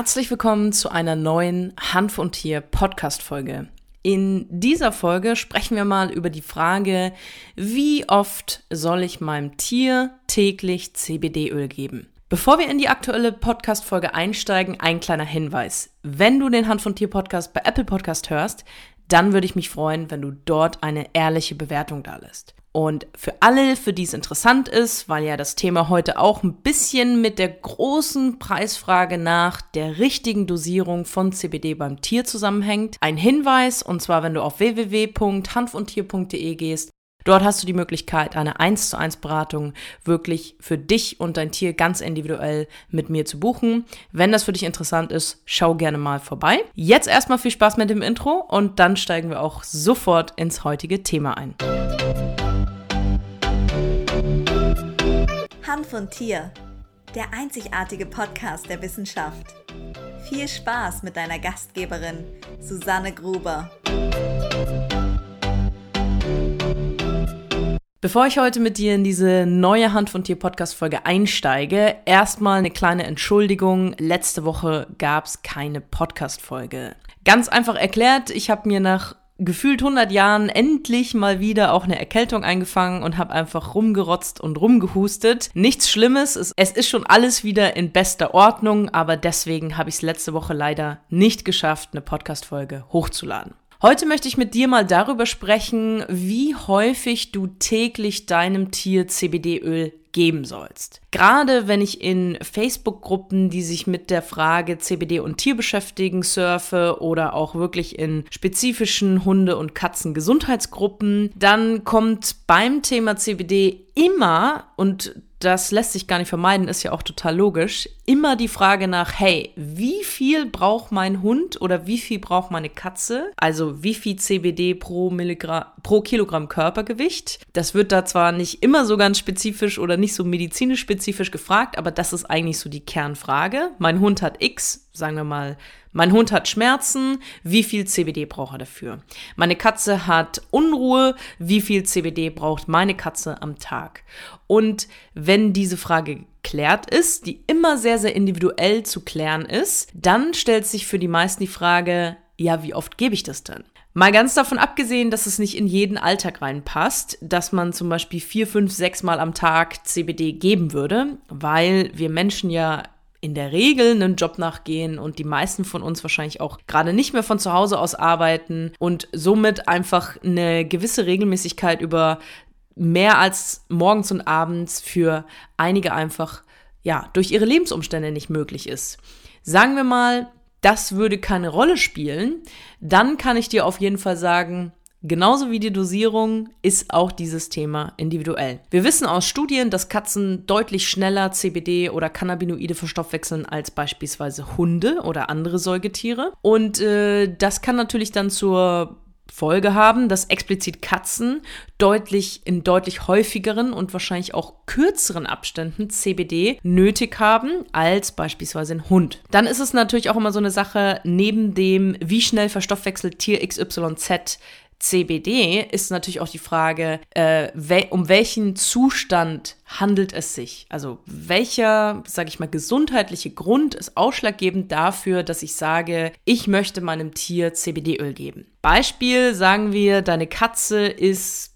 Herzlich willkommen zu einer neuen Hanf und Tier Podcast Folge. In dieser Folge sprechen wir mal über die Frage, wie oft soll ich meinem Tier täglich CBD-Öl geben? Bevor wir in die aktuelle Podcast-Folge einsteigen, ein kleiner Hinweis. Wenn du den Hand von Tier Podcast bei Apple Podcast hörst, dann würde ich mich freuen, wenn du dort eine ehrliche Bewertung da lässt. Und für alle, für die es interessant ist, weil ja das Thema heute auch ein bisschen mit der großen Preisfrage nach der richtigen Dosierung von CBD beim Tier zusammenhängt, ein Hinweis, und zwar wenn du auf www.hanfundtier.de gehst, Dort hast du die Möglichkeit, eine 1 zu 1 Beratung wirklich für dich und dein Tier ganz individuell mit mir zu buchen. Wenn das für dich interessant ist, schau gerne mal vorbei. Jetzt erstmal viel Spaß mit dem Intro und dann steigen wir auch sofort ins heutige Thema ein. Hanf und Tier, der einzigartige Podcast der Wissenschaft. Viel Spaß mit deiner Gastgeberin Susanne Gruber. Bevor ich heute mit dir in diese neue Hand von Tier Podcast Folge einsteige, erstmal eine kleine Entschuldigung. Letzte Woche gab es keine Podcast Folge. Ganz einfach erklärt, ich habe mir nach gefühlt 100 Jahren endlich mal wieder auch eine Erkältung eingefangen und habe einfach rumgerotzt und rumgehustet. Nichts Schlimmes, es, es ist schon alles wieder in bester Ordnung, aber deswegen habe ich es letzte Woche leider nicht geschafft, eine Podcast-Folge hochzuladen. Heute möchte ich mit dir mal darüber sprechen, wie häufig du täglich deinem Tier CBD-Öl geben sollst. Gerade wenn ich in Facebook-Gruppen, die sich mit der Frage CBD und Tier beschäftigen, surfe oder auch wirklich in spezifischen Hunde- und Katzengesundheitsgruppen, dann kommt beim Thema CBD immer, und das lässt sich gar nicht vermeiden, ist ja auch total logisch, immer die Frage nach, hey, wie viel braucht mein Hund oder wie viel braucht meine Katze? Also wie viel CBD pro, Milligramm, pro Kilogramm Körpergewicht? Das wird da zwar nicht immer so ganz spezifisch oder nicht so medizinisch spezifisch gefragt, aber das ist eigentlich so die Kernfrage. Mein Hund hat X, sagen wir mal, mein Hund hat Schmerzen, wie viel CBD braucht er dafür? Meine Katze hat Unruhe, wie viel CBD braucht meine Katze am Tag? Und wenn diese Frage geklärt ist, die immer sehr, sehr individuell zu klären ist, dann stellt sich für die meisten die Frage, ja, wie oft gebe ich das denn? Mal ganz davon abgesehen, dass es nicht in jeden Alltag reinpasst, dass man zum Beispiel vier, fünf, sechs Mal am Tag CBD geben würde, weil wir Menschen ja in der Regel einen Job nachgehen und die meisten von uns wahrscheinlich auch gerade nicht mehr von zu Hause aus arbeiten und somit einfach eine gewisse Regelmäßigkeit über mehr als morgens und abends für einige einfach ja durch ihre Lebensumstände nicht möglich ist. Sagen wir mal, das würde keine Rolle spielen, dann kann ich dir auf jeden Fall sagen, Genauso wie die Dosierung ist auch dieses Thema individuell. Wir wissen aus Studien, dass Katzen deutlich schneller CBD oder Cannabinoide verstoffwechseln als beispielsweise Hunde oder andere Säugetiere. Und äh, das kann natürlich dann zur Folge haben, dass explizit Katzen deutlich in deutlich häufigeren und wahrscheinlich auch kürzeren Abständen CBD nötig haben als beispielsweise ein Hund. Dann ist es natürlich auch immer so eine Sache, neben dem, wie schnell verstoffwechselt Tier XYZ CBD ist natürlich auch die Frage, äh, wel um welchen Zustand handelt es sich? Also welcher, sage ich mal, gesundheitliche Grund ist ausschlaggebend dafür, dass ich sage, ich möchte meinem Tier CBD-Öl geben? Beispiel, sagen wir, deine Katze ist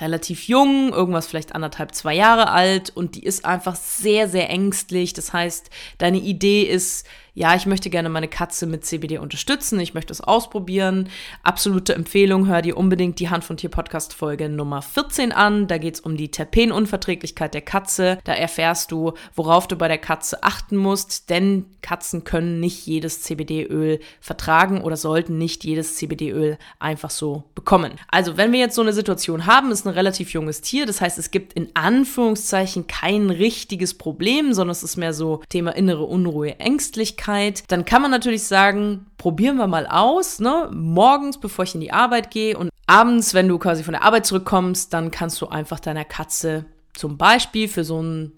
relativ jung, irgendwas vielleicht anderthalb, zwei Jahre alt und die ist einfach sehr, sehr ängstlich. Das heißt, deine Idee ist, ja, ich möchte gerne meine Katze mit CBD unterstützen, ich möchte es ausprobieren. Absolute Empfehlung, hör dir unbedingt die Hand von Tier Podcast Folge Nummer 14 an. Da geht es um die Terpenunverträglichkeit der Katze. Da erfährst du, worauf du bei der Katze achten musst, denn Katzen können nicht jedes CBD-Öl vertragen oder sollten nicht jedes CBD-Öl einfach so bekommen. Also, wenn wir jetzt so eine Situation haben, ist ein relativ junges Tier, das heißt, es gibt in Anführungszeichen kein richtiges Problem, sondern es ist mehr so Thema innere Unruhe, Ängstlichkeit Möglichkeit, dann kann man natürlich sagen, probieren wir mal aus, ne? Morgens, bevor ich in die Arbeit gehe und abends, wenn du quasi von der Arbeit zurückkommst, dann kannst du einfach deiner Katze zum Beispiel für so einen,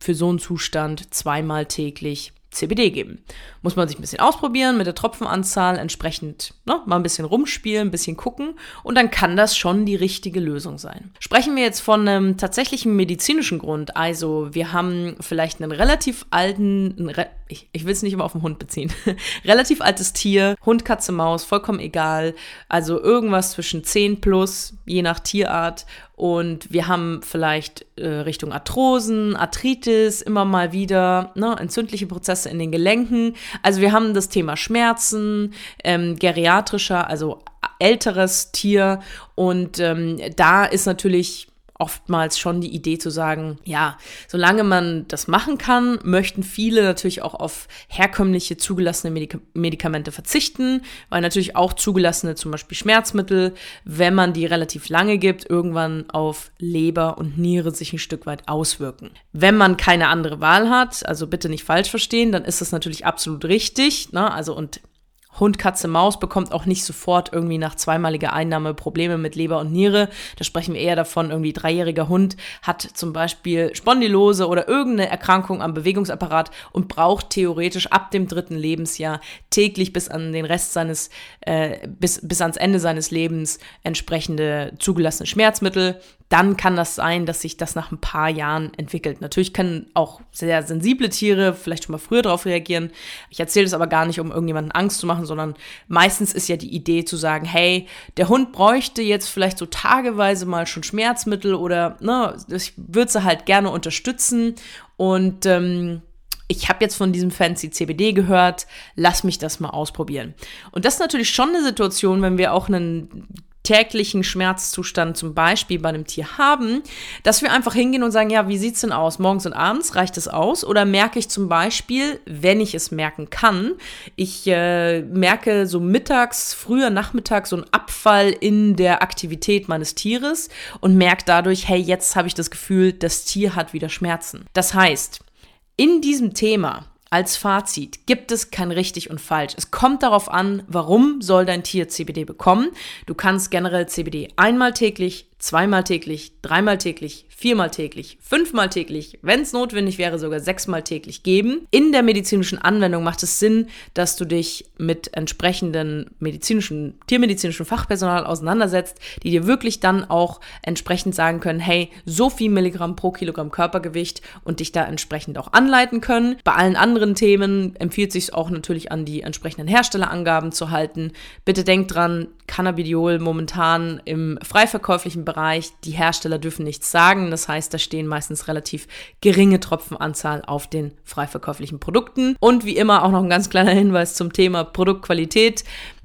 für so einen Zustand zweimal täglich CBD geben. Muss man sich ein bisschen ausprobieren mit der Tropfenanzahl, entsprechend ne, mal ein bisschen rumspielen, ein bisschen gucken und dann kann das schon die richtige Lösung sein. Sprechen wir jetzt von einem tatsächlichen medizinischen Grund, also wir haben vielleicht einen relativ alten, einen re ich, ich will es nicht immer auf den Hund beziehen. Relativ altes Tier, Hund, Katze, Maus, vollkommen egal. Also irgendwas zwischen 10 plus, je nach Tierart. Und wir haben vielleicht äh, Richtung Arthrosen, Arthritis immer mal wieder, ne, entzündliche Prozesse in den Gelenken. Also wir haben das Thema Schmerzen, ähm, geriatrischer, also älteres Tier. Und ähm, da ist natürlich oftmals schon die Idee zu sagen, ja, solange man das machen kann, möchten viele natürlich auch auf herkömmliche zugelassene Medik Medikamente verzichten, weil natürlich auch zugelassene zum Beispiel Schmerzmittel, wenn man die relativ lange gibt, irgendwann auf Leber und Niere sich ein Stück weit auswirken. Wenn man keine andere Wahl hat, also bitte nicht falsch verstehen, dann ist das natürlich absolut richtig, ne? also und Hund, Katze, Maus bekommt auch nicht sofort irgendwie nach zweimaliger Einnahme Probleme mit Leber und Niere. Da sprechen wir eher davon, irgendwie dreijähriger Hund hat zum Beispiel Spondylose oder irgendeine Erkrankung am Bewegungsapparat und braucht theoretisch ab dem dritten Lebensjahr täglich bis an den Rest seines, äh, bis, bis ans Ende seines Lebens entsprechende zugelassene Schmerzmittel dann kann das sein, dass sich das nach ein paar Jahren entwickelt. Natürlich können auch sehr sensible Tiere vielleicht schon mal früher darauf reagieren. Ich erzähle das aber gar nicht, um irgendjemanden Angst zu machen, sondern meistens ist ja die Idee zu sagen, hey, der Hund bräuchte jetzt vielleicht so tageweise mal schon Schmerzmittel oder ne, ich würde sie halt gerne unterstützen und ähm, ich habe jetzt von diesem fancy CBD gehört, lass mich das mal ausprobieren. Und das ist natürlich schon eine Situation, wenn wir auch einen täglichen Schmerzzustand zum Beispiel bei einem Tier haben, dass wir einfach hingehen und sagen, ja, wie sieht's denn aus? Morgens und abends reicht es aus? Oder merke ich zum Beispiel, wenn ich es merken kann, ich äh, merke so mittags, früher Nachmittag so einen Abfall in der Aktivität meines Tieres und merke dadurch, hey, jetzt habe ich das Gefühl, das Tier hat wieder Schmerzen. Das heißt, in diesem Thema als Fazit gibt es kein richtig und falsch. Es kommt darauf an, warum soll dein Tier CBD bekommen. Du kannst generell CBD einmal täglich, zweimal täglich, dreimal täglich, viermal täglich, fünfmal täglich, wenn es notwendig wäre, sogar sechsmal täglich geben. In der medizinischen Anwendung macht es Sinn, dass du dich mit entsprechenden medizinischen, tiermedizinischen Fachpersonal auseinandersetzt, die dir wirklich dann auch entsprechend sagen können, hey, so viel Milligramm pro Kilogramm Körpergewicht und dich da entsprechend auch anleiten können. Bei allen anderen Themen empfiehlt sich auch natürlich an die entsprechenden Herstellerangaben zu halten. Bitte denk dran, Cannabidiol momentan im freiverkäuflichen Bereich, die Hersteller dürfen nichts sagen. Das heißt, da stehen meistens relativ geringe Tropfenanzahl auf den freiverkäuflichen Produkten. Und wie immer auch noch ein ganz kleiner Hinweis zum Thema Produktqualität.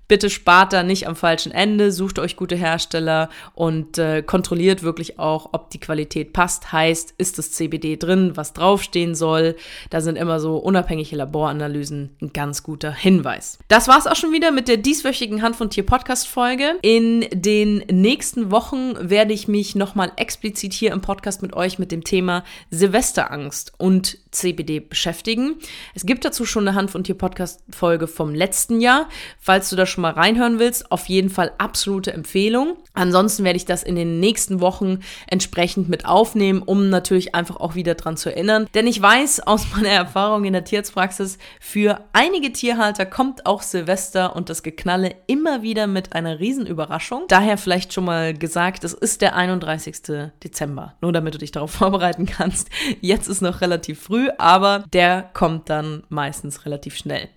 Bitte spart da nicht am falschen Ende, sucht euch gute Hersteller und äh, kontrolliert wirklich auch, ob die Qualität passt. Heißt, ist das CBD drin, was draufstehen soll? Da sind immer so unabhängige Laboranalysen ein ganz guter Hinweis. Das war's auch schon wieder mit der dieswöchigen Hand von Tier Podcast Folge. In den nächsten Wochen werde ich mich nochmal explizit hier im Podcast mit euch mit dem Thema Silvesterangst und CBD beschäftigen. Es gibt dazu schon eine Hand von Tier Podcast Folge vom letzten Jahr. Falls du da schon schon mal reinhören willst, auf jeden Fall absolute Empfehlung. Ansonsten werde ich das in den nächsten Wochen entsprechend mit aufnehmen, um natürlich einfach auch wieder dran zu erinnern. Denn ich weiß aus meiner Erfahrung in der Tierarztpraxis, für einige Tierhalter kommt auch Silvester und das Geknalle immer wieder mit einer Riesenüberraschung. Daher vielleicht schon mal gesagt, es ist der 31. Dezember. Nur damit du dich darauf vorbereiten kannst. Jetzt ist noch relativ früh, aber der kommt dann meistens relativ schnell.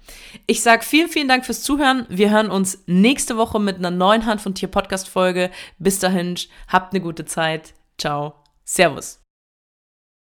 Ich sage vielen, vielen Dank fürs Zuhören. Wir hören uns nächste Woche mit einer neuen Hand von Tier Podcast Folge. Bis dahin, habt eine gute Zeit. Ciao. Servus.